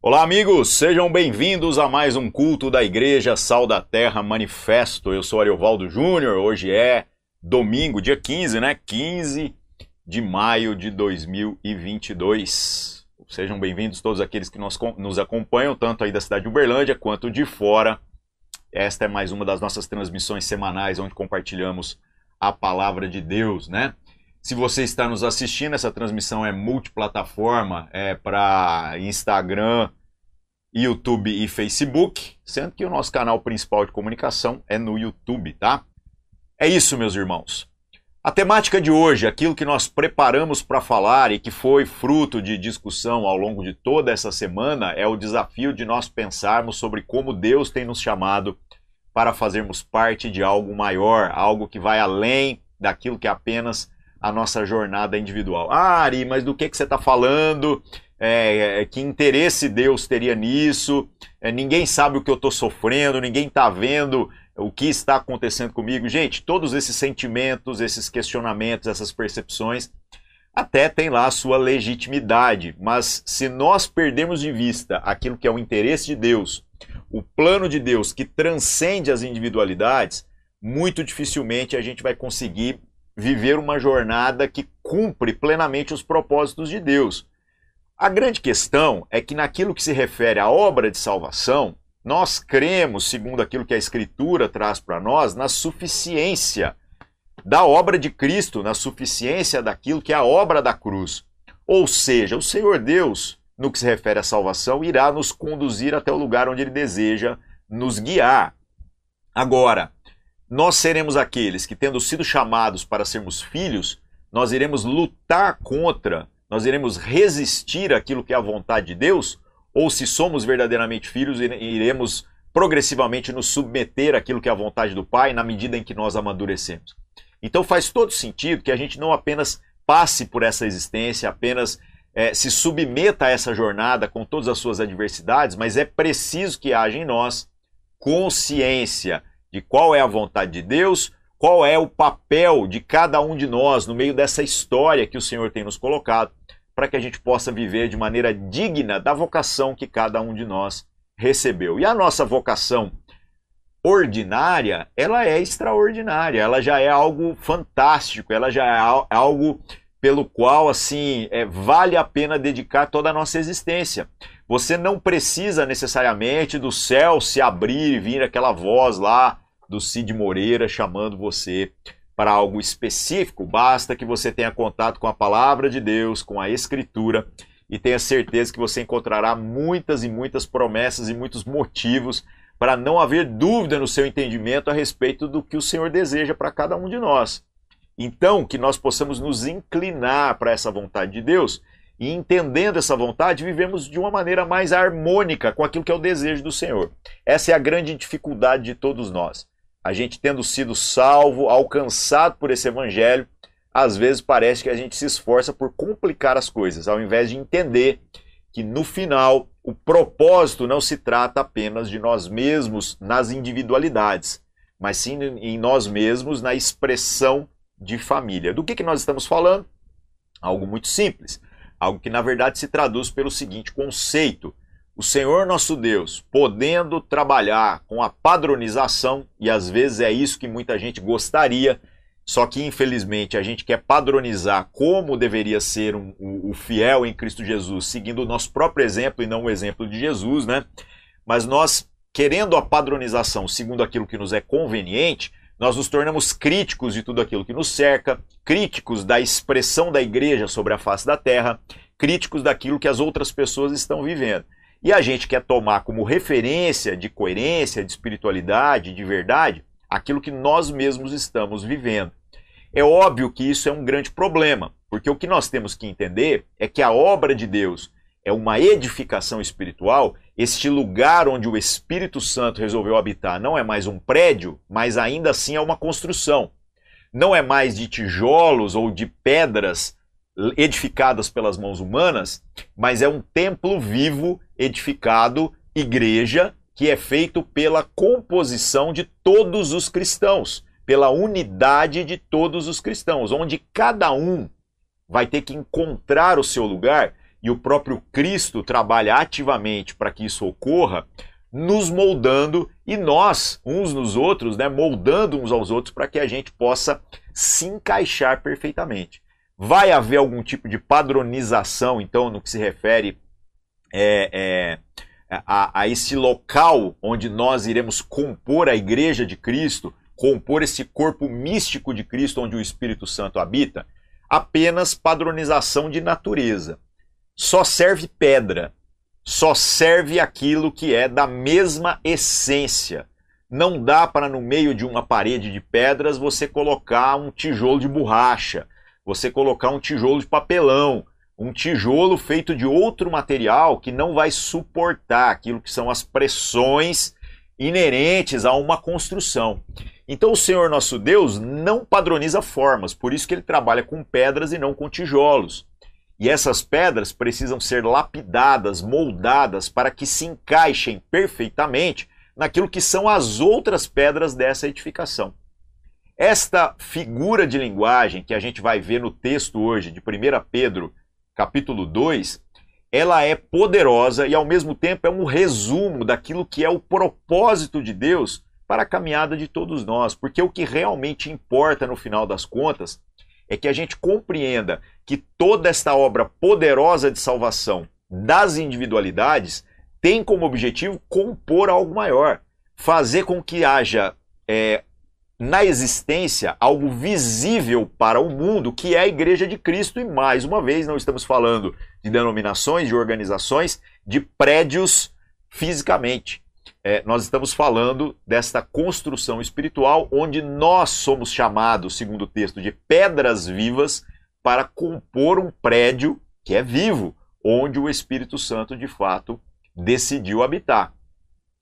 Olá, amigos, sejam bem-vindos a mais um culto da Igreja Sal da Terra Manifesto. Eu sou Ariovaldo Júnior. Hoje é domingo, dia 15, né? 15 de maio de 2022. Sejam bem-vindos todos aqueles que nos, nos acompanham, tanto aí da cidade de Uberlândia quanto de fora. Esta é mais uma das nossas transmissões semanais onde compartilhamos a palavra de Deus, né? Se você está nos assistindo, essa transmissão é multiplataforma, é para Instagram, YouTube e Facebook, sendo que o nosso canal principal de comunicação é no YouTube, tá? É isso, meus irmãos. A temática de hoje, aquilo que nós preparamos para falar e que foi fruto de discussão ao longo de toda essa semana, é o desafio de nós pensarmos sobre como Deus tem nos chamado para fazermos parte de algo maior, algo que vai além daquilo que é apenas a nossa jornada individual. Ah, Ari, mas do que, que você está falando? É, é, que interesse Deus teria nisso? É, ninguém sabe o que eu estou sofrendo, ninguém está vendo o que está acontecendo comigo. Gente, todos esses sentimentos, esses questionamentos, essas percepções, até tem lá a sua legitimidade, mas se nós perdermos de vista aquilo que é o interesse de Deus, o plano de Deus que transcende as individualidades, muito dificilmente a gente vai conseguir viver uma jornada que cumpre plenamente os propósitos de Deus. A grande questão é que naquilo que se refere à obra de salvação, nós cremos, segundo aquilo que a Escritura traz para nós, na suficiência da obra de Cristo, na suficiência daquilo que é a obra da cruz. Ou seja, o Senhor Deus no que se refere à salvação, irá nos conduzir até o lugar onde ele deseja nos guiar. Agora, nós seremos aqueles que, tendo sido chamados para sermos filhos, nós iremos lutar contra, nós iremos resistir àquilo que é a vontade de Deus, ou se somos verdadeiramente filhos, iremos progressivamente nos submeter àquilo que é a vontade do Pai na medida em que nós amadurecemos. Então faz todo sentido que a gente não apenas passe por essa existência, apenas é, se submeta a essa jornada com todas as suas adversidades, mas é preciso que haja em nós consciência de qual é a vontade de Deus, qual é o papel de cada um de nós no meio dessa história que o Senhor tem nos colocado, para que a gente possa viver de maneira digna da vocação que cada um de nós recebeu. E a nossa vocação ordinária, ela é extraordinária, ela já é algo fantástico, ela já é algo pelo qual assim é, vale a pena dedicar toda a nossa existência. Você não precisa necessariamente do céu se abrir e vir aquela voz lá do Cid Moreira chamando você para algo específico. Basta que você tenha contato com a palavra de Deus, com a Escritura e tenha certeza que você encontrará muitas e muitas promessas e muitos motivos para não haver dúvida no seu entendimento a respeito do que o Senhor deseja para cada um de nós. Então, que nós possamos nos inclinar para essa vontade de Deus e, entendendo essa vontade, vivemos de uma maneira mais harmônica com aquilo que é o desejo do Senhor. Essa é a grande dificuldade de todos nós. A gente, tendo sido salvo, alcançado por esse evangelho, às vezes parece que a gente se esforça por complicar as coisas, ao invés de entender que no final o propósito não se trata apenas de nós mesmos nas individualidades, mas sim em nós mesmos na expressão de família. Do que, que nós estamos falando? Algo muito simples. Algo que na verdade se traduz pelo seguinte conceito: o Senhor nosso Deus, podendo trabalhar com a padronização, e às vezes é isso que muita gente gostaria, só que infelizmente a gente quer padronizar como deveria ser um, o, o fiel em Cristo Jesus, seguindo o nosso próprio exemplo e não o exemplo de Jesus, né? Mas nós, querendo a padronização segundo aquilo que nos é conveniente, nós nos tornamos críticos de tudo aquilo que nos cerca, críticos da expressão da igreja sobre a face da terra, críticos daquilo que as outras pessoas estão vivendo. E a gente quer tomar como referência de coerência, de espiritualidade, de verdade, aquilo que nós mesmos estamos vivendo. É óbvio que isso é um grande problema, porque o que nós temos que entender é que a obra de Deus é uma edificação espiritual, este lugar onde o Espírito Santo resolveu habitar não é mais um prédio, mas ainda assim é uma construção. Não é mais de tijolos ou de pedras edificadas pelas mãos humanas, mas é um templo vivo edificado, igreja, que é feito pela composição de todos os cristãos, pela unidade de todos os cristãos, onde cada um vai ter que encontrar o seu lugar e o próprio Cristo trabalha ativamente para que isso ocorra, nos moldando e nós, uns nos outros, né, moldando uns aos outros para que a gente possa se encaixar perfeitamente. Vai haver algum tipo de padronização, então, no que se refere é, é, a, a esse local onde nós iremos compor a igreja de Cristo, compor esse corpo místico de Cristo onde o Espírito Santo habita? Apenas padronização de natureza. Só serve pedra só serve aquilo que é da mesma essência. Não dá para, no meio de uma parede de pedras, você colocar um tijolo de borracha, você colocar um tijolo de papelão, um tijolo feito de outro material que não vai suportar aquilo que são as pressões inerentes a uma construção. Então o Senhor nosso Deus não padroniza formas, por isso que ele trabalha com pedras e não com tijolos. E essas pedras precisam ser lapidadas, moldadas, para que se encaixem perfeitamente naquilo que são as outras pedras dessa edificação. Esta figura de linguagem que a gente vai ver no texto hoje de 1 Pedro, capítulo 2, ela é poderosa e ao mesmo tempo é um resumo daquilo que é o propósito de Deus para a caminhada de todos nós, porque o que realmente importa no final das contas é que a gente compreenda que toda esta obra poderosa de salvação das individualidades tem como objetivo compor algo maior, fazer com que haja é, na existência algo visível para o mundo, que é a Igreja de Cristo, e mais uma vez, não estamos falando de denominações, de organizações, de prédios fisicamente é, nós estamos falando desta construção espiritual, onde nós somos chamados, segundo o texto, de pedras vivas para compor um prédio que é vivo, onde o Espírito Santo de fato decidiu habitar.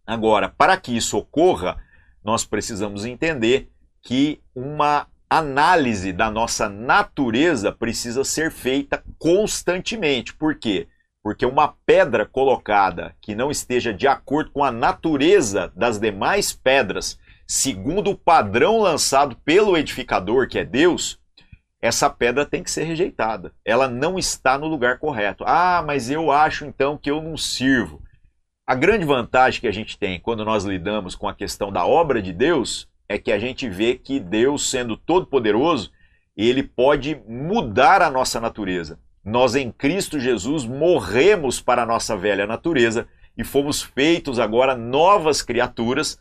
Agora, para que isso ocorra, nós precisamos entender que uma análise da nossa natureza precisa ser feita constantemente. Por quê? Porque uma pedra colocada que não esteja de acordo com a natureza das demais pedras, segundo o padrão lançado pelo edificador, que é Deus, essa pedra tem que ser rejeitada. Ela não está no lugar correto. Ah, mas eu acho então que eu não sirvo. A grande vantagem que a gente tem quando nós lidamos com a questão da obra de Deus é que a gente vê que Deus, sendo todo-poderoso, ele pode mudar a nossa natureza. Nós em Cristo Jesus morremos para a nossa velha natureza e fomos feitos agora novas criaturas,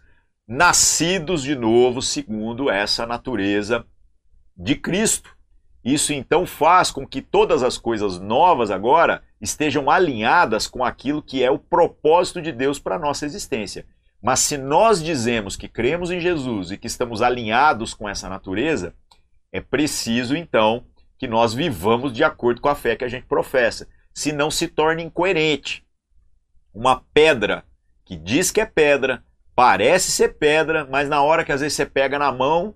nascidos de novo segundo essa natureza de Cristo. Isso então faz com que todas as coisas novas agora estejam alinhadas com aquilo que é o propósito de Deus para a nossa existência. Mas se nós dizemos que cremos em Jesus e que estamos alinhados com essa natureza, é preciso então que nós vivamos de acordo com a fé que a gente professa, se não se torna incoerente. Uma pedra que diz que é pedra, parece ser pedra, mas na hora que às vezes você pega na mão,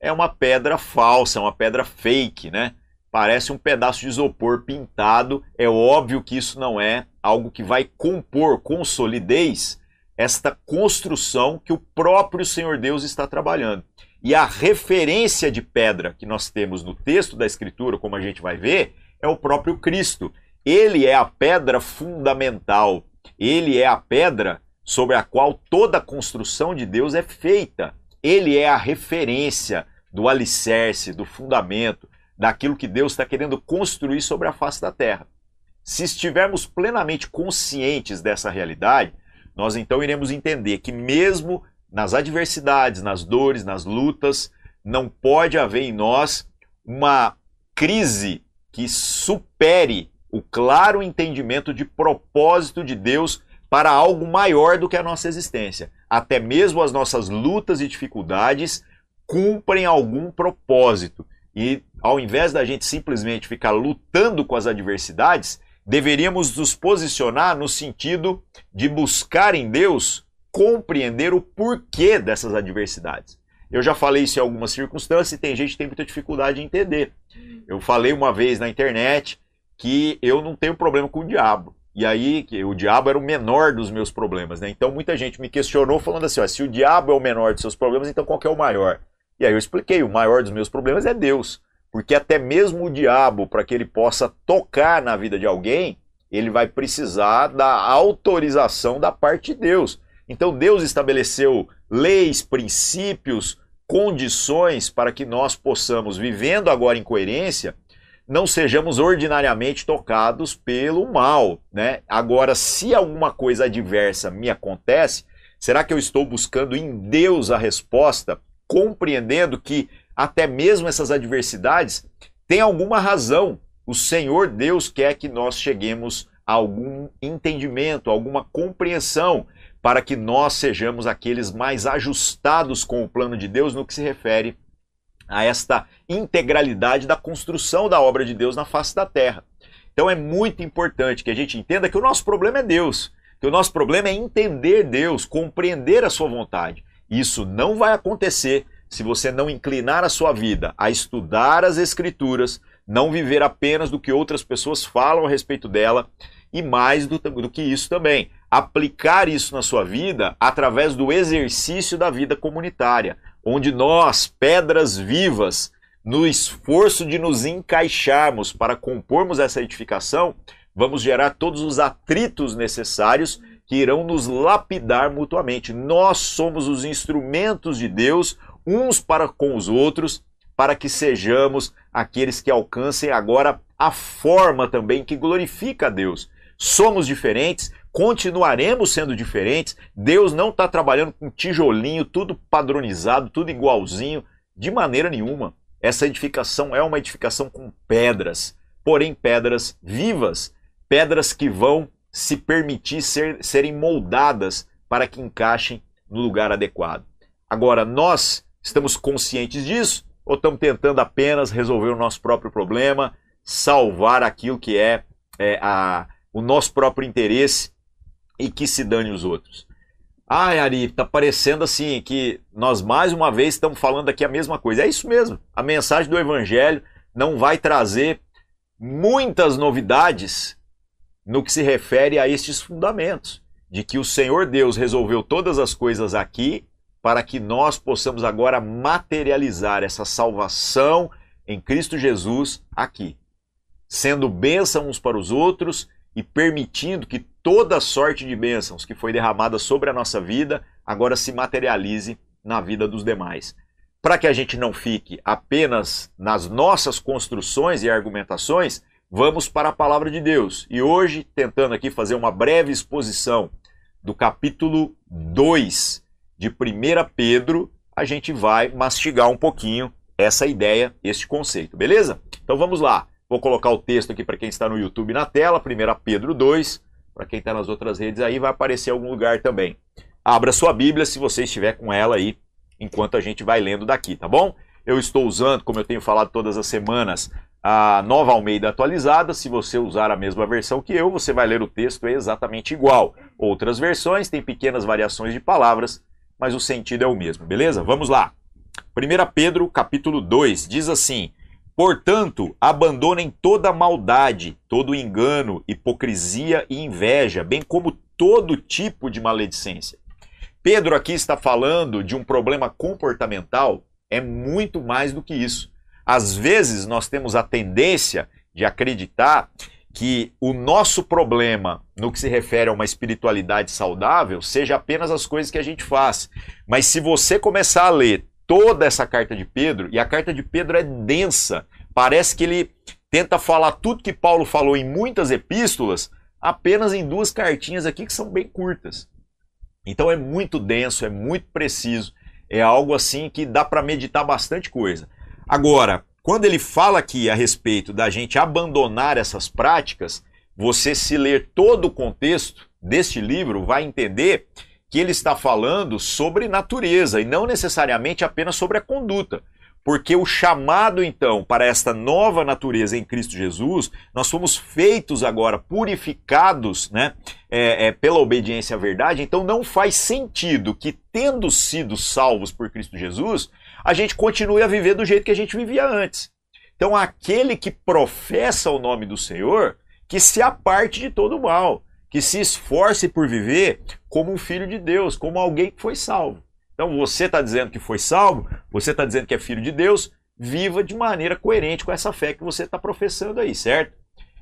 é uma pedra falsa, uma pedra fake, né? Parece um pedaço de isopor pintado. É óbvio que isso não é algo que vai compor com solidez esta construção que o próprio Senhor Deus está trabalhando. E a referência de pedra que nós temos no texto da Escritura, como a gente vai ver, é o próprio Cristo. Ele é a pedra fundamental. Ele é a pedra sobre a qual toda a construção de Deus é feita. Ele é a referência do alicerce, do fundamento, daquilo que Deus está querendo construir sobre a face da terra. Se estivermos plenamente conscientes dessa realidade, nós então iremos entender que, mesmo nas adversidades, nas dores, nas lutas, não pode haver em nós uma crise que supere o claro entendimento de propósito de Deus para algo maior do que a nossa existência. Até mesmo as nossas lutas e dificuldades cumprem algum propósito. E ao invés da gente simplesmente ficar lutando com as adversidades, deveríamos nos posicionar no sentido de buscar em Deus compreender o porquê dessas adversidades. Eu já falei isso em algumas circunstâncias e tem gente que tem muita dificuldade em entender. Eu falei uma vez na internet que eu não tenho problema com o diabo. E aí, que o diabo era o menor dos meus problemas, né? Então muita gente me questionou falando assim, ó, se o diabo é o menor dos seus problemas, então qual é o maior? E aí eu expliquei, o maior dos meus problemas é Deus. Porque até mesmo o diabo, para que ele possa tocar na vida de alguém, ele vai precisar da autorização da parte de Deus. Então Deus estabeleceu leis, princípios, condições para que nós possamos, vivendo agora em coerência, não sejamos ordinariamente tocados pelo mal, né? Agora, se alguma coisa adversa me acontece, será que eu estou buscando em Deus a resposta, compreendendo que até mesmo essas adversidades têm alguma razão? O Senhor Deus quer que nós cheguemos a algum entendimento, alguma compreensão para que nós sejamos aqueles mais ajustados com o plano de Deus no que se refere a esta integralidade da construção da obra de Deus na face da terra. Então é muito importante que a gente entenda que o nosso problema é Deus, que o nosso problema é entender Deus, compreender a sua vontade. Isso não vai acontecer se você não inclinar a sua vida a estudar as Escrituras, não viver apenas do que outras pessoas falam a respeito dela e mais do, do que isso também, aplicar isso na sua vida através do exercício da vida comunitária, onde nós, pedras vivas, no esforço de nos encaixarmos para compormos essa edificação, vamos gerar todos os atritos necessários que irão nos lapidar mutuamente. Nós somos os instrumentos de Deus uns para com os outros, para que sejamos aqueles que alcancem agora a forma também que glorifica a Deus. Somos diferentes, continuaremos sendo diferentes. Deus não está trabalhando com tijolinho, tudo padronizado, tudo igualzinho, de maneira nenhuma. Essa edificação é uma edificação com pedras, porém pedras vivas, pedras que vão se permitir ser, serem moldadas para que encaixem no lugar adequado. Agora, nós estamos conscientes disso ou estamos tentando apenas resolver o nosso próprio problema, salvar aquilo que é, é a, o nosso próprio interesse e que se dane os outros. Ai, Ari, tá parecendo assim que nós mais uma vez estamos falando aqui a mesma coisa. É isso mesmo. A mensagem do Evangelho não vai trazer muitas novidades no que se refere a estes fundamentos. De que o Senhor Deus resolveu todas as coisas aqui para que nós possamos agora materializar essa salvação em Cristo Jesus aqui. Sendo bênção uns para os outros e permitindo que toda sorte de bênçãos que foi derramada sobre a nossa vida agora se materialize na vida dos demais. Para que a gente não fique apenas nas nossas construções e argumentações, vamos para a palavra de Deus. E hoje, tentando aqui fazer uma breve exposição do capítulo 2 de 1 Pedro, a gente vai mastigar um pouquinho essa ideia, este conceito, beleza? Então vamos lá. Vou colocar o texto aqui para quem está no YouTube na tela, 1 Pedro 2. Para quem está nas outras redes aí, vai aparecer em algum lugar também. Abra sua Bíblia se você estiver com ela aí, enquanto a gente vai lendo daqui, tá bom? Eu estou usando, como eu tenho falado todas as semanas, a nova Almeida atualizada. Se você usar a mesma versão que eu, você vai ler o texto exatamente igual. Outras versões têm pequenas variações de palavras, mas o sentido é o mesmo, beleza? Vamos lá. 1 Pedro, capítulo 2, diz assim: Portanto, abandonem toda maldade, todo engano, hipocrisia e inveja, bem como todo tipo de maledicência. Pedro aqui está falando de um problema comportamental, é muito mais do que isso. Às vezes nós temos a tendência de acreditar que o nosso problema no que se refere a uma espiritualidade saudável seja apenas as coisas que a gente faz. Mas se você começar a ler toda essa carta de Pedro, e a carta de Pedro é densa. Parece que ele tenta falar tudo que Paulo falou em muitas epístolas, apenas em duas cartinhas aqui que são bem curtas. Então é muito denso, é muito preciso, é algo assim que dá para meditar bastante coisa. Agora, quando ele fala aqui a respeito da gente abandonar essas práticas, você se ler todo o contexto deste livro vai entender que ele está falando sobre natureza e não necessariamente apenas sobre a conduta. Porque o chamado, então, para esta nova natureza em Cristo Jesus, nós fomos feitos agora, purificados né, é, é, pela obediência à verdade, então não faz sentido que, tendo sido salvos por Cristo Jesus, a gente continue a viver do jeito que a gente vivia antes. Então, aquele que professa o nome do Senhor, que se aparte de todo mal que se esforce por viver como um filho de Deus, como alguém que foi salvo. Então você está dizendo que foi salvo, você está dizendo que é filho de Deus, viva de maneira coerente com essa fé que você está professando aí, certo?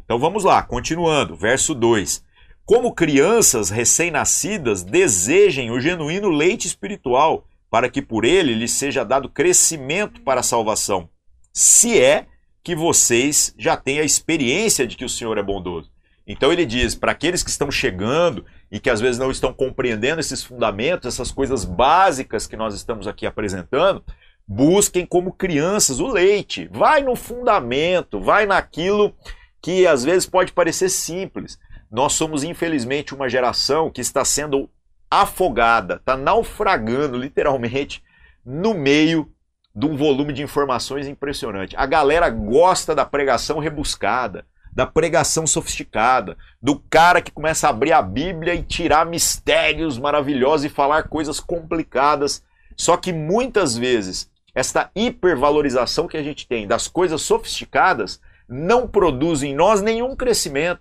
Então vamos lá, continuando, verso 2. Como crianças recém-nascidas, desejem o genuíno leite espiritual, para que por ele lhes seja dado crescimento para a salvação, se é que vocês já têm a experiência de que o Senhor é bondoso. Então ele diz para aqueles que estão chegando e que às vezes não estão compreendendo esses fundamentos, essas coisas básicas que nós estamos aqui apresentando, busquem como crianças o leite. Vai no fundamento, vai naquilo que às vezes pode parecer simples. Nós somos, infelizmente, uma geração que está sendo afogada, está naufragando literalmente no meio de um volume de informações impressionante. A galera gosta da pregação rebuscada, da pregação sofisticada, do cara que começa a abrir a Bíblia e tirar mistérios maravilhosos e falar coisas complicadas. Só que muitas vezes esta hipervalorização que a gente tem das coisas sofisticadas não produz em nós nenhum crescimento,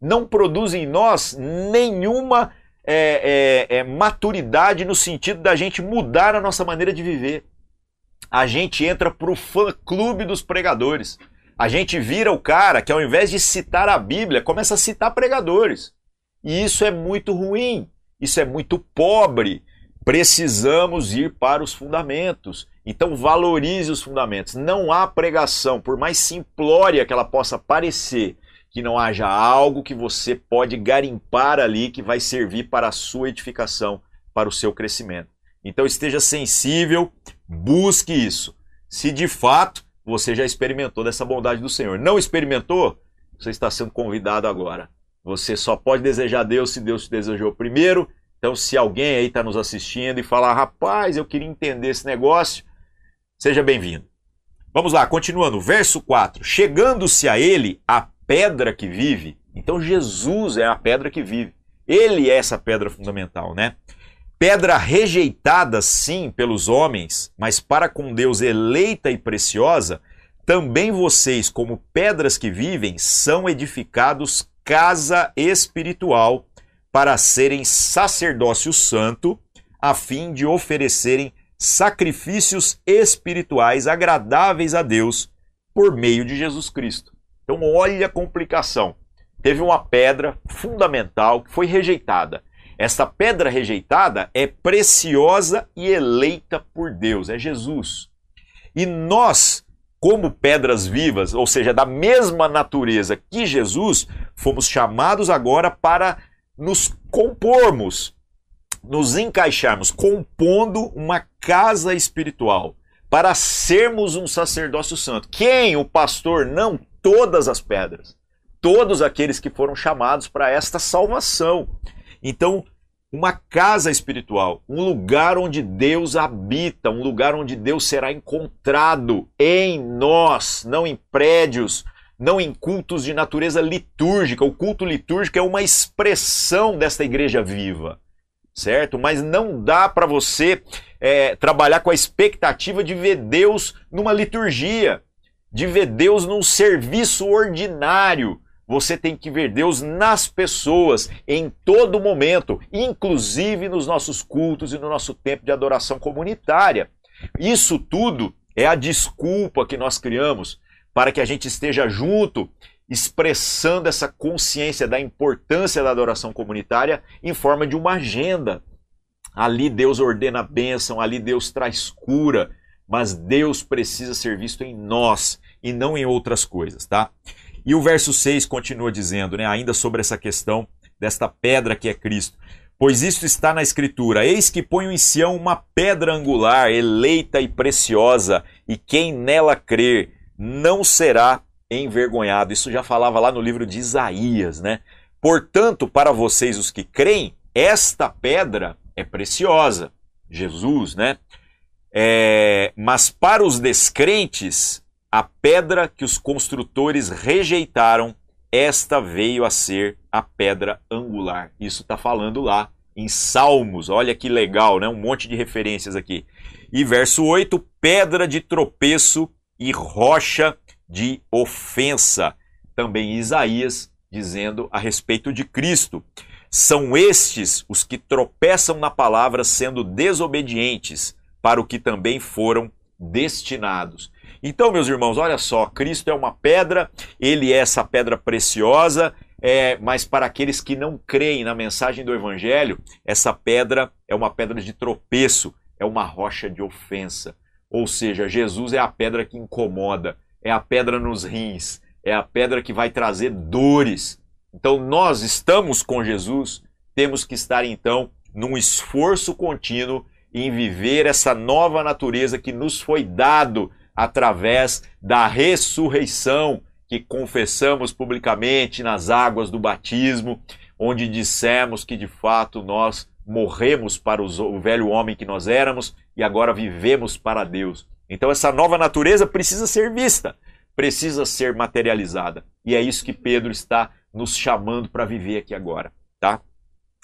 não produz em nós nenhuma é, é, é, maturidade no sentido da gente mudar a nossa maneira de viver. A gente entra para o fã-clube dos pregadores. A gente vira o cara que, ao invés de citar a Bíblia, começa a citar pregadores. E isso é muito ruim, isso é muito pobre. Precisamos ir para os fundamentos. Então, valorize os fundamentos. Não há pregação, por mais simplória que ela possa parecer, que não haja algo que você pode garimpar ali que vai servir para a sua edificação, para o seu crescimento. Então, esteja sensível, busque isso. Se de fato você já experimentou dessa bondade do Senhor. Não experimentou? Você está sendo convidado agora. Você só pode desejar Deus se Deus te desejou primeiro. Então, se alguém aí está nos assistindo e falar, rapaz, eu queria entender esse negócio, seja bem-vindo. Vamos lá, continuando. Verso 4. Chegando-se a ele, a pedra que vive. Então, Jesus é a pedra que vive. Ele é essa pedra fundamental, né? Pedra rejeitada, sim, pelos homens, mas para com Deus eleita e preciosa, também vocês, como pedras que vivem, são edificados casa espiritual para serem sacerdócio santo, a fim de oferecerem sacrifícios espirituais agradáveis a Deus por meio de Jesus Cristo. Então, olha a complicação. Teve uma pedra fundamental que foi rejeitada. Esta pedra rejeitada é preciosa e eleita por Deus, é Jesus. E nós, como pedras vivas, ou seja, da mesma natureza que Jesus, fomos chamados agora para nos compormos, nos encaixarmos, compondo uma casa espiritual, para sermos um sacerdócio santo. Quem? O pastor? Não, todas as pedras. Todos aqueles que foram chamados para esta salvação. Então, uma casa espiritual, um lugar onde Deus habita, um lugar onde Deus será encontrado em nós, não em prédios, não em cultos de natureza litúrgica. O culto litúrgico é uma expressão desta igreja viva, certo? Mas não dá para você é, trabalhar com a expectativa de ver Deus numa liturgia, de ver Deus num serviço ordinário você tem que ver Deus nas pessoas, em todo momento, inclusive nos nossos cultos e no nosso tempo de adoração comunitária. Isso tudo é a desculpa que nós criamos para que a gente esteja junto, expressando essa consciência da importância da adoração comunitária em forma de uma agenda. Ali Deus ordena a bênção, ali Deus traz cura, mas Deus precisa ser visto em nós e não em outras coisas, tá? E o verso 6 continua dizendo, né, ainda sobre essa questão desta pedra que é Cristo. Pois isto está na Escritura: Eis que ponho em Sião uma pedra angular, eleita e preciosa, e quem nela crer não será envergonhado. Isso já falava lá no livro de Isaías, né? Portanto, para vocês os que creem, esta pedra é preciosa. Jesus, né? É, mas para os descrentes, a pedra que os construtores rejeitaram, esta veio a ser a pedra angular. Isso está falando lá em Salmos. Olha que legal, né? Um monte de referências aqui. E verso 8: pedra de tropeço e rocha de ofensa. Também Isaías dizendo a respeito de Cristo. São estes os que tropeçam na palavra, sendo desobedientes, para o que também foram destinados. Então, meus irmãos, olha só, Cristo é uma pedra, ele é essa pedra preciosa, é, mas para aqueles que não creem na mensagem do Evangelho, essa pedra é uma pedra de tropeço, é uma rocha de ofensa. Ou seja, Jesus é a pedra que incomoda, é a pedra nos rins, é a pedra que vai trazer dores. Então, nós estamos com Jesus, temos que estar então num esforço contínuo em viver essa nova natureza que nos foi dado através da ressurreição que confessamos publicamente nas águas do batismo, onde dissemos que de fato nós morremos para o velho homem que nós éramos e agora vivemos para Deus. Então essa nova natureza precisa ser vista, precisa ser materializada. E é isso que Pedro está nos chamando para viver aqui agora, tá?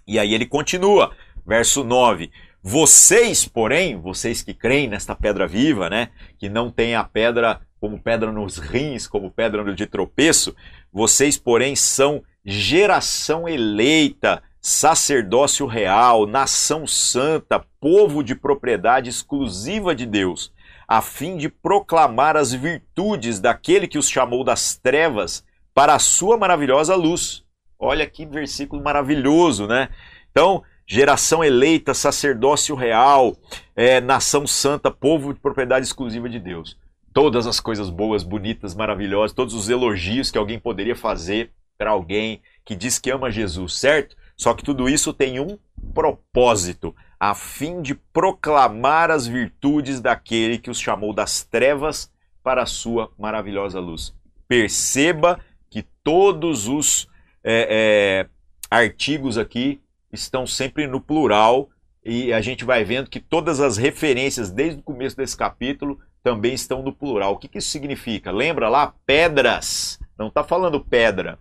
E aí ele continua, verso 9: Vocês, porém, vocês que creem nesta pedra viva, né, que não tem a pedra como pedra nos rins, como pedra de tropeço, vocês, porém, são geração eleita, sacerdócio real, nação santa, povo de propriedade exclusiva de Deus, a fim de proclamar as virtudes daquele que os chamou das trevas para a sua maravilhosa luz. Olha que versículo maravilhoso, né? Então, geração eleita, sacerdócio real, é, nação santa, povo de propriedade exclusiva de Deus. Todas as coisas boas, bonitas, maravilhosas, todos os elogios que alguém poderia fazer para alguém que diz que ama Jesus, certo? Só que tudo isso tem um propósito, a fim de proclamar as virtudes daquele que os chamou das trevas para a sua maravilhosa luz. Perceba que todos os é, é, artigos aqui estão sempre no plural e a gente vai vendo que todas as referências desde o começo desse capítulo também estão no plural. O que, que isso significa? Lembra lá? Pedras. Não está falando pedra.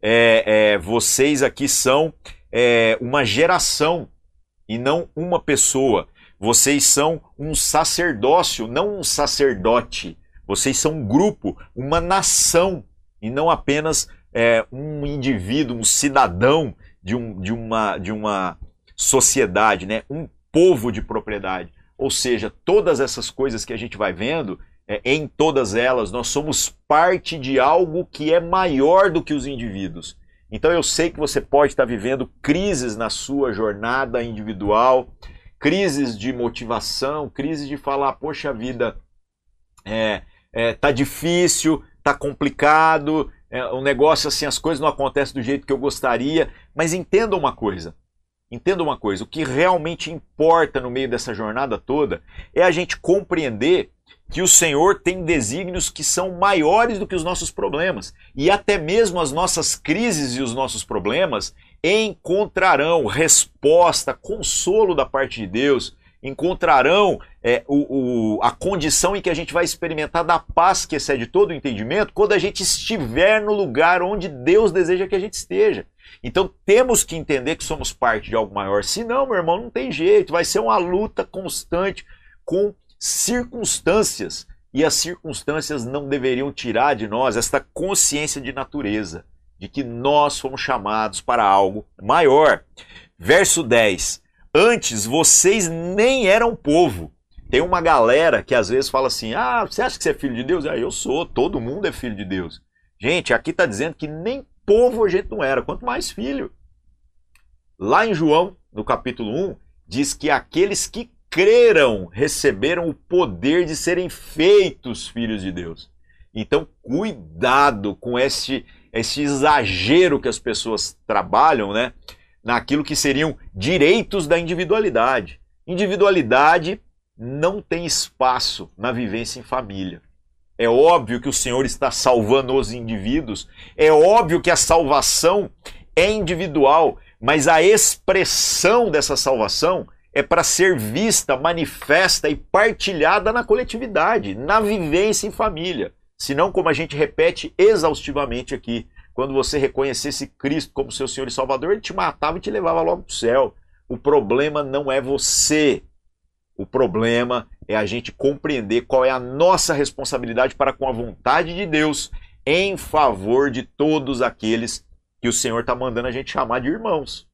É, é, vocês aqui são é, uma geração e não uma pessoa. Vocês são um sacerdócio, não um sacerdote. Vocês são um grupo, uma nação e não apenas é, um indivíduo, um cidadão de, um, de, uma, de uma sociedade, né? um povo de propriedade. Ou seja, todas essas coisas que a gente vai vendo, é, em todas elas, nós somos parte de algo que é maior do que os indivíduos. Então eu sei que você pode estar vivendo crises na sua jornada individual, crises de motivação, crises de falar, poxa vida, é, é tá difícil, tá complicado, é, o negócio assim, as coisas não acontecem do jeito que eu gostaria, mas entenda uma coisa. Entenda uma coisa, o que realmente importa no meio dessa jornada toda é a gente compreender que o Senhor tem desígnios que são maiores do que os nossos problemas. E até mesmo as nossas crises e os nossos problemas encontrarão resposta, consolo da parte de Deus, encontrarão é, o, o, a condição em que a gente vai experimentar da paz que excede todo o entendimento quando a gente estiver no lugar onde Deus deseja que a gente esteja. Então temos que entender que somos parte de algo maior. Senão, meu irmão, não tem jeito. Vai ser uma luta constante com circunstâncias. E as circunstâncias não deveriam tirar de nós esta consciência de natureza, de que nós fomos chamados para algo maior. Verso 10: Antes vocês nem eram povo. Tem uma galera que às vezes fala assim: Ah, você acha que você é filho de Deus? Ah, eu sou, todo mundo é filho de Deus. Gente, aqui está dizendo que nem povo a gente não era, quanto mais filho. Lá em João, no capítulo 1, diz que aqueles que creram receberam o poder de serem feitos filhos de Deus. Então, cuidado com esse, esse exagero que as pessoas trabalham, né? Naquilo que seriam direitos da individualidade. Individualidade não tem espaço na vivência em família. É óbvio que o Senhor está salvando os indivíduos, é óbvio que a salvação é individual, mas a expressão dessa salvação é para ser vista, manifesta e partilhada na coletividade, na vivência em família. Senão, como a gente repete exaustivamente aqui, quando você reconhecesse Cristo como seu Senhor e Salvador, ele te matava e te levava logo para o céu. O problema não é você. O problema é a gente compreender qual é a nossa responsabilidade para com a vontade de Deus em favor de todos aqueles que o Senhor está mandando a gente chamar de irmãos.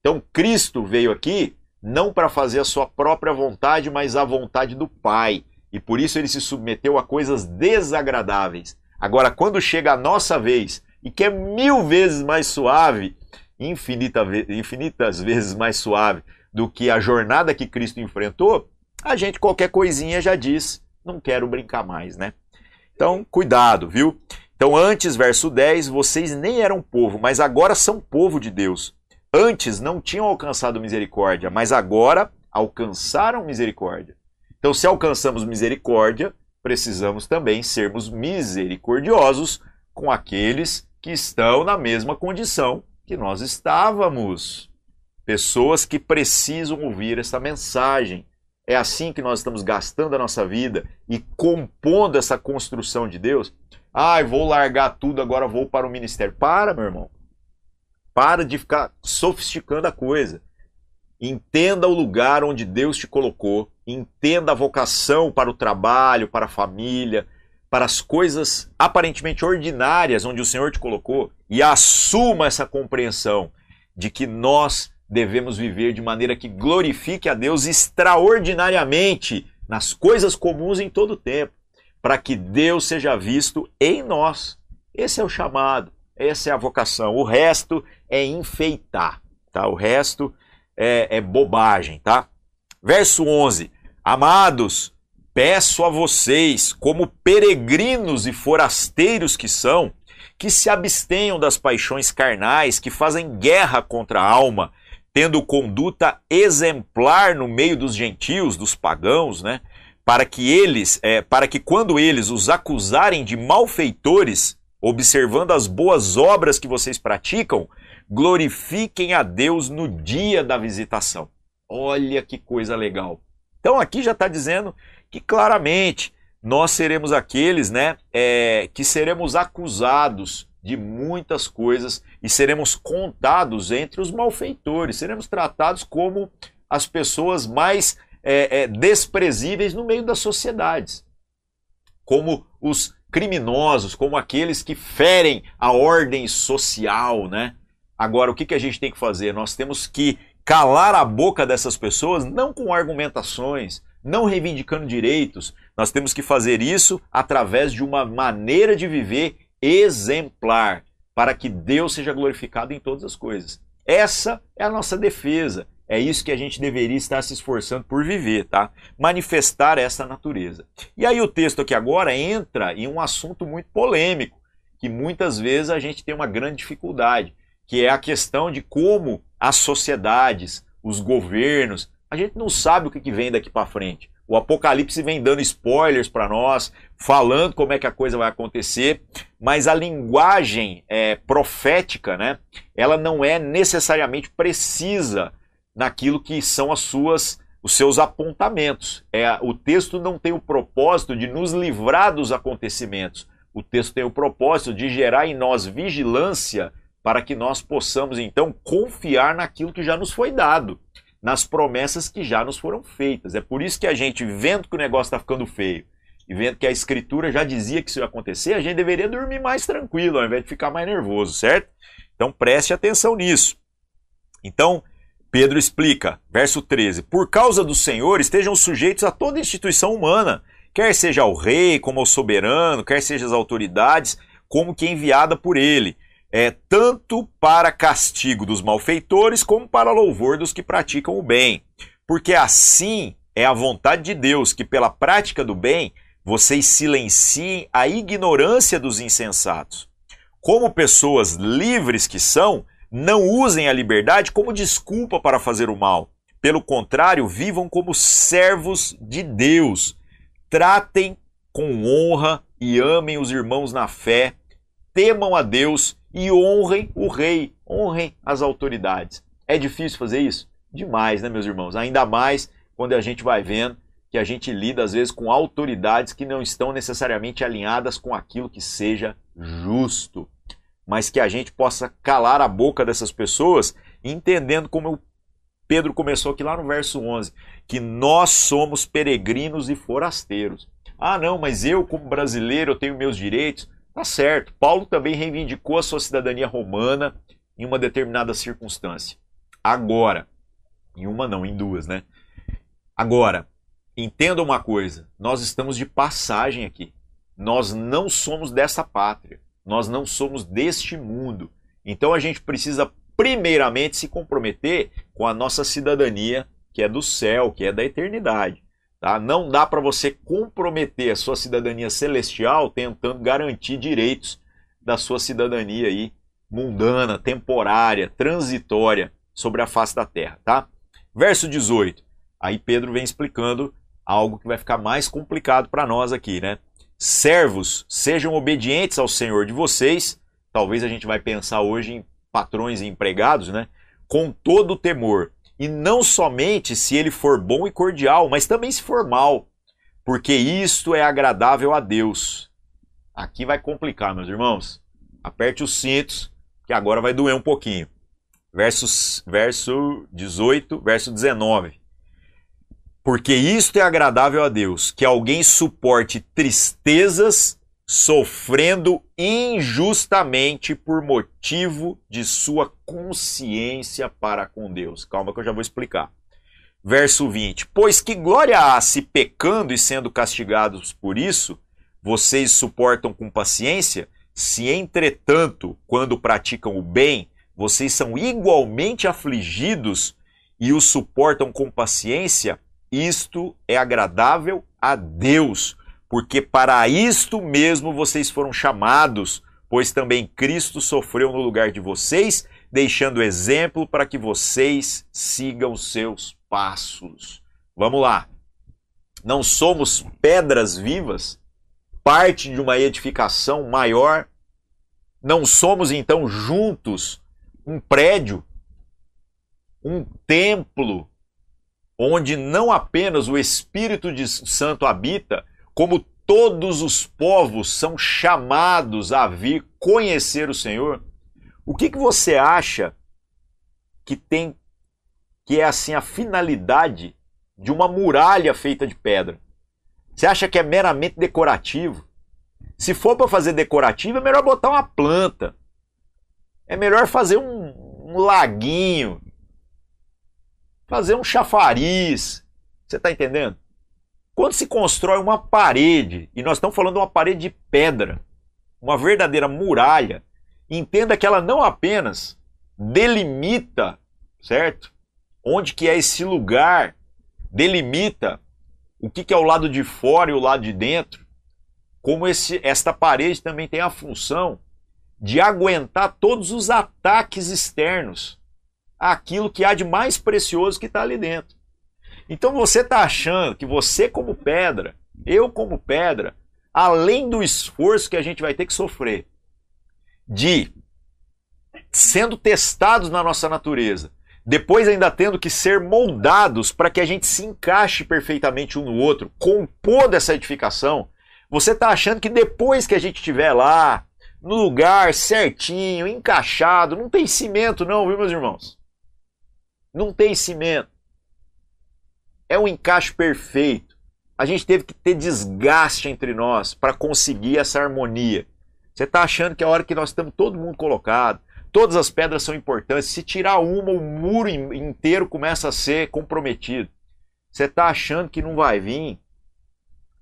Então, Cristo veio aqui não para fazer a sua própria vontade, mas a vontade do Pai. e por isso ele se submeteu a coisas desagradáveis. Agora, quando chega a nossa vez e que é mil vezes mais suave, infinita, infinitas vezes mais suave do que a jornada que Cristo enfrentou, a gente qualquer coisinha já diz, não quero brincar mais, né? Então, cuidado, viu? Então, antes, verso 10, vocês nem eram povo, mas agora são povo de Deus. Antes não tinham alcançado misericórdia, mas agora alcançaram misericórdia. Então, se alcançamos misericórdia, precisamos também sermos misericordiosos com aqueles que estão na mesma condição que nós estávamos. Pessoas que precisam ouvir essa mensagem. É assim que nós estamos gastando a nossa vida e compondo essa construção de Deus. Ai, ah, vou largar tudo, agora vou para o ministério. Para, meu irmão. Para de ficar sofisticando a coisa. Entenda o lugar onde Deus te colocou. Entenda a vocação para o trabalho, para a família, para as coisas aparentemente ordinárias onde o Senhor te colocou e assuma essa compreensão de que nós devemos viver de maneira que glorifique a Deus extraordinariamente nas coisas comuns em todo o tempo, para que Deus seja visto em nós. Esse é o chamado, essa é a vocação. O resto é enfeitar, tá? O resto é, é bobagem, tá? Verso 11: Amados, Peço a vocês, como peregrinos e forasteiros que são, que se abstenham das paixões carnais que fazem guerra contra a alma, tendo conduta exemplar no meio dos gentios, dos pagãos, né? Para que eles, é, para que quando eles os acusarem de malfeitores, observando as boas obras que vocês praticam, glorifiquem a Deus no dia da visitação. Olha que coisa legal. Então aqui já está dizendo que claramente nós seremos aqueles né, é, que seremos acusados de muitas coisas e seremos contados entre os malfeitores, seremos tratados como as pessoas mais é, é, desprezíveis no meio das sociedades, como os criminosos, como aqueles que ferem a ordem social, né? Agora, o que, que a gente tem que fazer? Nós temos que calar a boca dessas pessoas, não com argumentações, não reivindicando direitos. Nós temos que fazer isso através de uma maneira de viver exemplar, para que Deus seja glorificado em todas as coisas. Essa é a nossa defesa. É isso que a gente deveria estar se esforçando por viver, tá? Manifestar essa natureza. E aí o texto aqui agora entra em um assunto muito polêmico, que muitas vezes a gente tem uma grande dificuldade, que é a questão de como as sociedades, os governos, a gente não sabe o que, vem daqui para frente. O Apocalipse vem dando spoilers para nós, falando como é que a coisa vai acontecer, mas a linguagem é, profética, né, ela não é necessariamente precisa naquilo que são as suas, os seus apontamentos. É, o texto não tem o propósito de nos livrar dos acontecimentos. O texto tem o propósito de gerar em nós vigilância para que nós possamos então confiar naquilo que já nos foi dado nas promessas que já nos foram feitas. É por isso que a gente, vendo que o negócio está ficando feio e vendo que a escritura já dizia que isso ia acontecer, a gente deveria dormir mais tranquilo ao invés de ficar mais nervoso, certo? Então preste atenção nisso. Então, Pedro explica, verso 13: Por causa do Senhor, estejam sujeitos a toda instituição humana, quer seja o rei, como o soberano, quer seja as autoridades, como que enviada por ele é, tanto para castigo dos malfeitores, como para louvor dos que praticam o bem. Porque assim é a vontade de Deus que, pela prática do bem, vocês silenciem a ignorância dos insensatos. Como pessoas livres que são, não usem a liberdade como desculpa para fazer o mal. Pelo contrário, vivam como servos de Deus. Tratem com honra e amem os irmãos na fé. Temam a Deus e honrem o rei, honrem as autoridades. É difícil fazer isso? Demais, né, meus irmãos? Ainda mais quando a gente vai vendo que a gente lida às vezes com autoridades que não estão necessariamente alinhadas com aquilo que seja justo, mas que a gente possa calar a boca dessas pessoas, entendendo como Pedro começou aqui lá no verso 11, que nós somos peregrinos e forasteiros. Ah, não, mas eu como brasileiro eu tenho meus direitos. Tá certo. Paulo também reivindicou a sua cidadania romana em uma determinada circunstância. Agora, em uma não, em duas, né? Agora, entenda uma coisa: nós estamos de passagem aqui. Nós não somos dessa pátria. Nós não somos deste mundo. Então a gente precisa, primeiramente, se comprometer com a nossa cidadania, que é do céu, que é da eternidade. Tá? Não dá para você comprometer a sua cidadania celestial tentando garantir direitos da sua cidadania aí mundana, temporária, transitória sobre a face da terra, tá? Verso 18. Aí Pedro vem explicando algo que vai ficar mais complicado para nós aqui, né? Servos, sejam obedientes ao Senhor de vocês. Talvez a gente vai pensar hoje em patrões e empregados, né? Com todo o temor, e não somente se ele for bom e cordial, mas também se for mal, porque isto é agradável a Deus. Aqui vai complicar, meus irmãos. Aperte os cintos, que agora vai doer um pouquinho. Versos, verso 18, verso 19. Porque isto é agradável a Deus, que alguém suporte tristezas sofrendo injustamente por motivo de sua consciência para com Deus. Calma que eu já vou explicar. Verso 20: Pois que glória há se pecando e sendo castigados por isso, vocês suportam com paciência, se entretanto, quando praticam o bem, vocês são igualmente afligidos e o suportam com paciência, isto é agradável a Deus porque para isto mesmo vocês foram chamados, pois também Cristo sofreu no lugar de vocês, deixando exemplo para que vocês sigam seus passos. Vamos lá. Não somos pedras vivas, parte de uma edificação maior. Não somos então juntos um prédio, um templo, onde não apenas o Espírito Santo habita, como todos os povos são chamados a vir conhecer o Senhor, o que, que você acha que tem que é assim a finalidade de uma muralha feita de pedra? Você acha que é meramente decorativo? Se for para fazer decorativo, é melhor botar uma planta. É melhor fazer um, um laguinho. Fazer um chafariz. Você está entendendo? Quando se constrói uma parede, e nós estamos falando de uma parede de pedra, uma verdadeira muralha, entenda que ela não apenas delimita, certo? Onde que é esse lugar, delimita o que, que é o lado de fora e o lado de dentro, como esse, esta parede também tem a função de aguentar todos os ataques externos, aquilo que há de mais precioso que está ali dentro. Então você está achando que você, como pedra, eu, como pedra, além do esforço que a gente vai ter que sofrer de sendo testados na nossa natureza, depois ainda tendo que ser moldados para que a gente se encaixe perfeitamente um no outro, compor dessa edificação, você está achando que depois que a gente estiver lá, no lugar certinho, encaixado, não tem cimento não, viu meus irmãos? Não tem cimento é um encaixe perfeito. A gente teve que ter desgaste entre nós para conseguir essa harmonia. Você está achando que a hora que nós estamos todo mundo colocado, todas as pedras são importantes. Se tirar uma, o muro inteiro começa a ser comprometido. Você está achando que não vai vir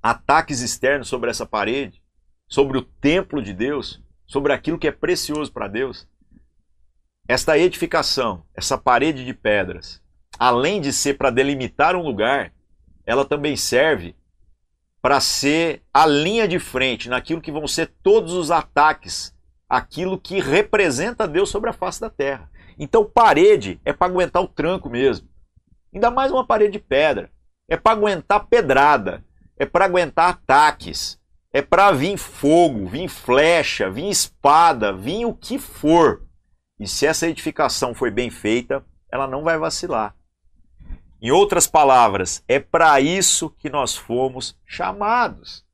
ataques externos sobre essa parede, sobre o templo de Deus, sobre aquilo que é precioso para Deus? Esta edificação, essa parede de pedras, além de ser para delimitar um lugar, ela também serve para ser a linha de frente naquilo que vão ser todos os ataques, aquilo que representa Deus sobre a face da terra. Então, parede é para aguentar o tranco mesmo. Ainda mais uma parede de pedra. É para aguentar pedrada, é para aguentar ataques, é para vir fogo, vir flecha, vir espada, vir o que for. E se essa edificação foi bem feita, ela não vai vacilar. Em outras palavras, é para isso que nós fomos chamados.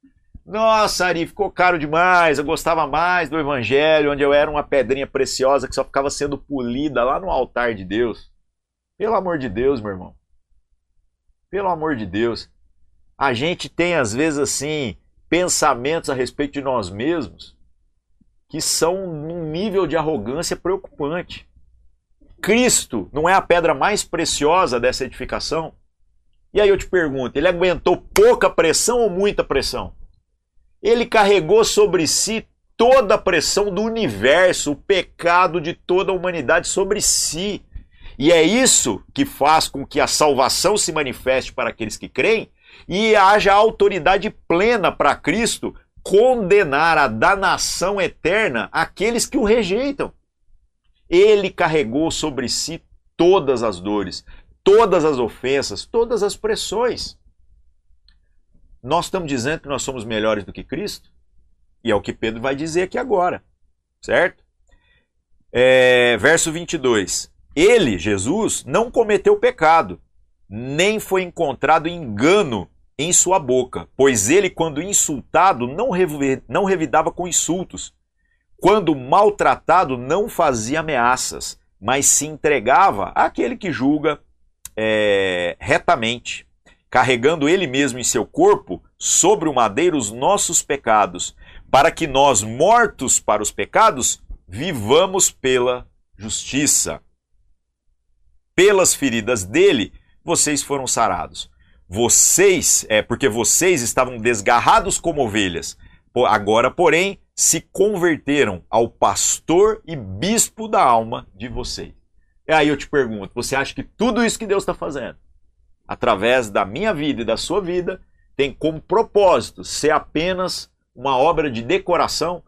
Nossa, Ari, ficou caro demais. Eu gostava mais do Evangelho, onde eu era uma pedrinha preciosa que só ficava sendo polida lá no altar de Deus. Pelo amor de Deus, meu irmão. Pelo amor de Deus. A gente tem, às vezes, assim, pensamentos a respeito de nós mesmos que são num nível de arrogância preocupante. Cristo não é a pedra mais preciosa dessa edificação? E aí eu te pergunto, ele aguentou pouca pressão ou muita pressão? Ele carregou sobre si toda a pressão do universo, o pecado de toda a humanidade sobre si. E é isso que faz com que a salvação se manifeste para aqueles que creem e haja autoridade plena para Cristo condenar a danação eterna aqueles que o rejeitam. Ele carregou sobre si todas as dores, todas as ofensas, todas as pressões. Nós estamos dizendo que nós somos melhores do que Cristo? E é o que Pedro vai dizer aqui agora, certo? É, verso 22. Ele, Jesus, não cometeu pecado, nem foi encontrado engano em sua boca, pois ele, quando insultado, não, não revidava com insultos. Quando maltratado, não fazia ameaças, mas se entregava àquele que julga é, retamente, carregando ele mesmo em seu corpo sobre o madeiro os nossos pecados, para que nós, mortos para os pecados, vivamos pela justiça. Pelas feridas dele, vocês foram sarados. Vocês, é porque vocês estavam desgarrados como ovelhas. Agora, porém, se converteram ao pastor e bispo da alma de vocês. E aí eu te pergunto: você acha que tudo isso que Deus está fazendo, através da minha vida e da sua vida, tem como propósito ser apenas uma obra de decoração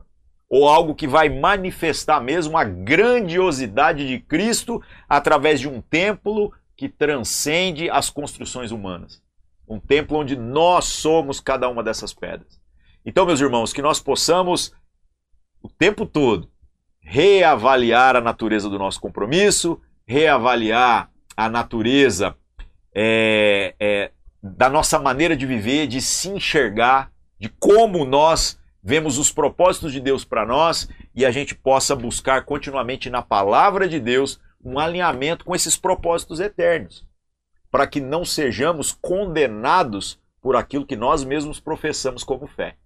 ou algo que vai manifestar mesmo a grandiosidade de Cristo através de um templo que transcende as construções humanas. Um templo onde nós somos cada uma dessas pedras. Então, meus irmãos, que nós possamos o tempo todo reavaliar a natureza do nosso compromisso, reavaliar a natureza é, é, da nossa maneira de viver, de se enxergar de como nós vemos os propósitos de Deus para nós e a gente possa buscar continuamente na palavra de Deus um alinhamento com esses propósitos eternos, para que não sejamos condenados por aquilo que nós mesmos professamos como fé.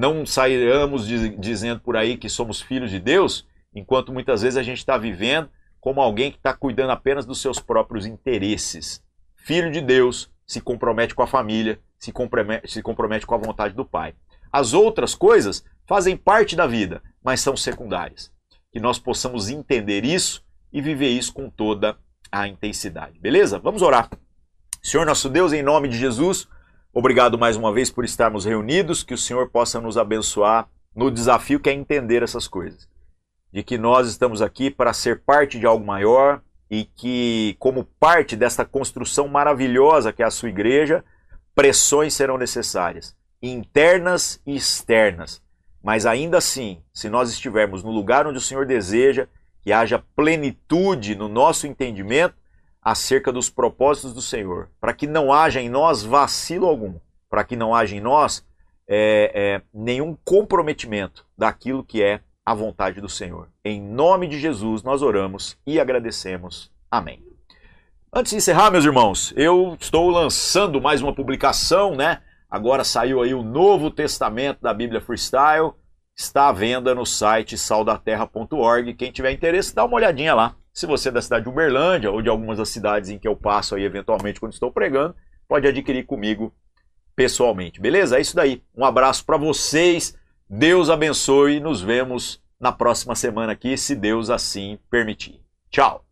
Não sairamos dizendo por aí que somos filhos de Deus, enquanto muitas vezes a gente está vivendo como alguém que está cuidando apenas dos seus próprios interesses. Filho de Deus se compromete com a família, se compromete, se compromete com a vontade do Pai. As outras coisas fazem parte da vida, mas são secundárias. Que nós possamos entender isso e viver isso com toda a intensidade. Beleza? Vamos orar. Senhor nosso Deus, em nome de Jesus, obrigado mais uma vez por estarmos reunidos, que o Senhor possa nos abençoar no desafio que é entender essas coisas. De que nós estamos aqui para ser parte de algo maior e que, como parte desta construção maravilhosa que é a sua igreja, pressões serão necessárias, internas e externas. Mas ainda assim, se nós estivermos no lugar onde o Senhor deseja, que haja plenitude no nosso entendimento acerca dos propósitos do Senhor, para que não haja em nós vacilo algum, para que não haja em nós é, é, nenhum comprometimento daquilo que é a vontade do Senhor. Em nome de Jesus nós oramos e agradecemos. Amém. Antes de encerrar, meus irmãos, eu estou lançando mais uma publicação, né? Agora saiu aí o Novo Testamento da Bíblia Freestyle. Está à venda no site saldaterra.org. Quem tiver interesse, dá uma olhadinha lá. Se você é da cidade de Uberlândia ou de algumas das cidades em que eu passo aí eventualmente quando estou pregando, pode adquirir comigo pessoalmente. Beleza? É isso daí. Um abraço para vocês. Deus abençoe e nos vemos na próxima semana aqui, se Deus assim permitir. Tchau.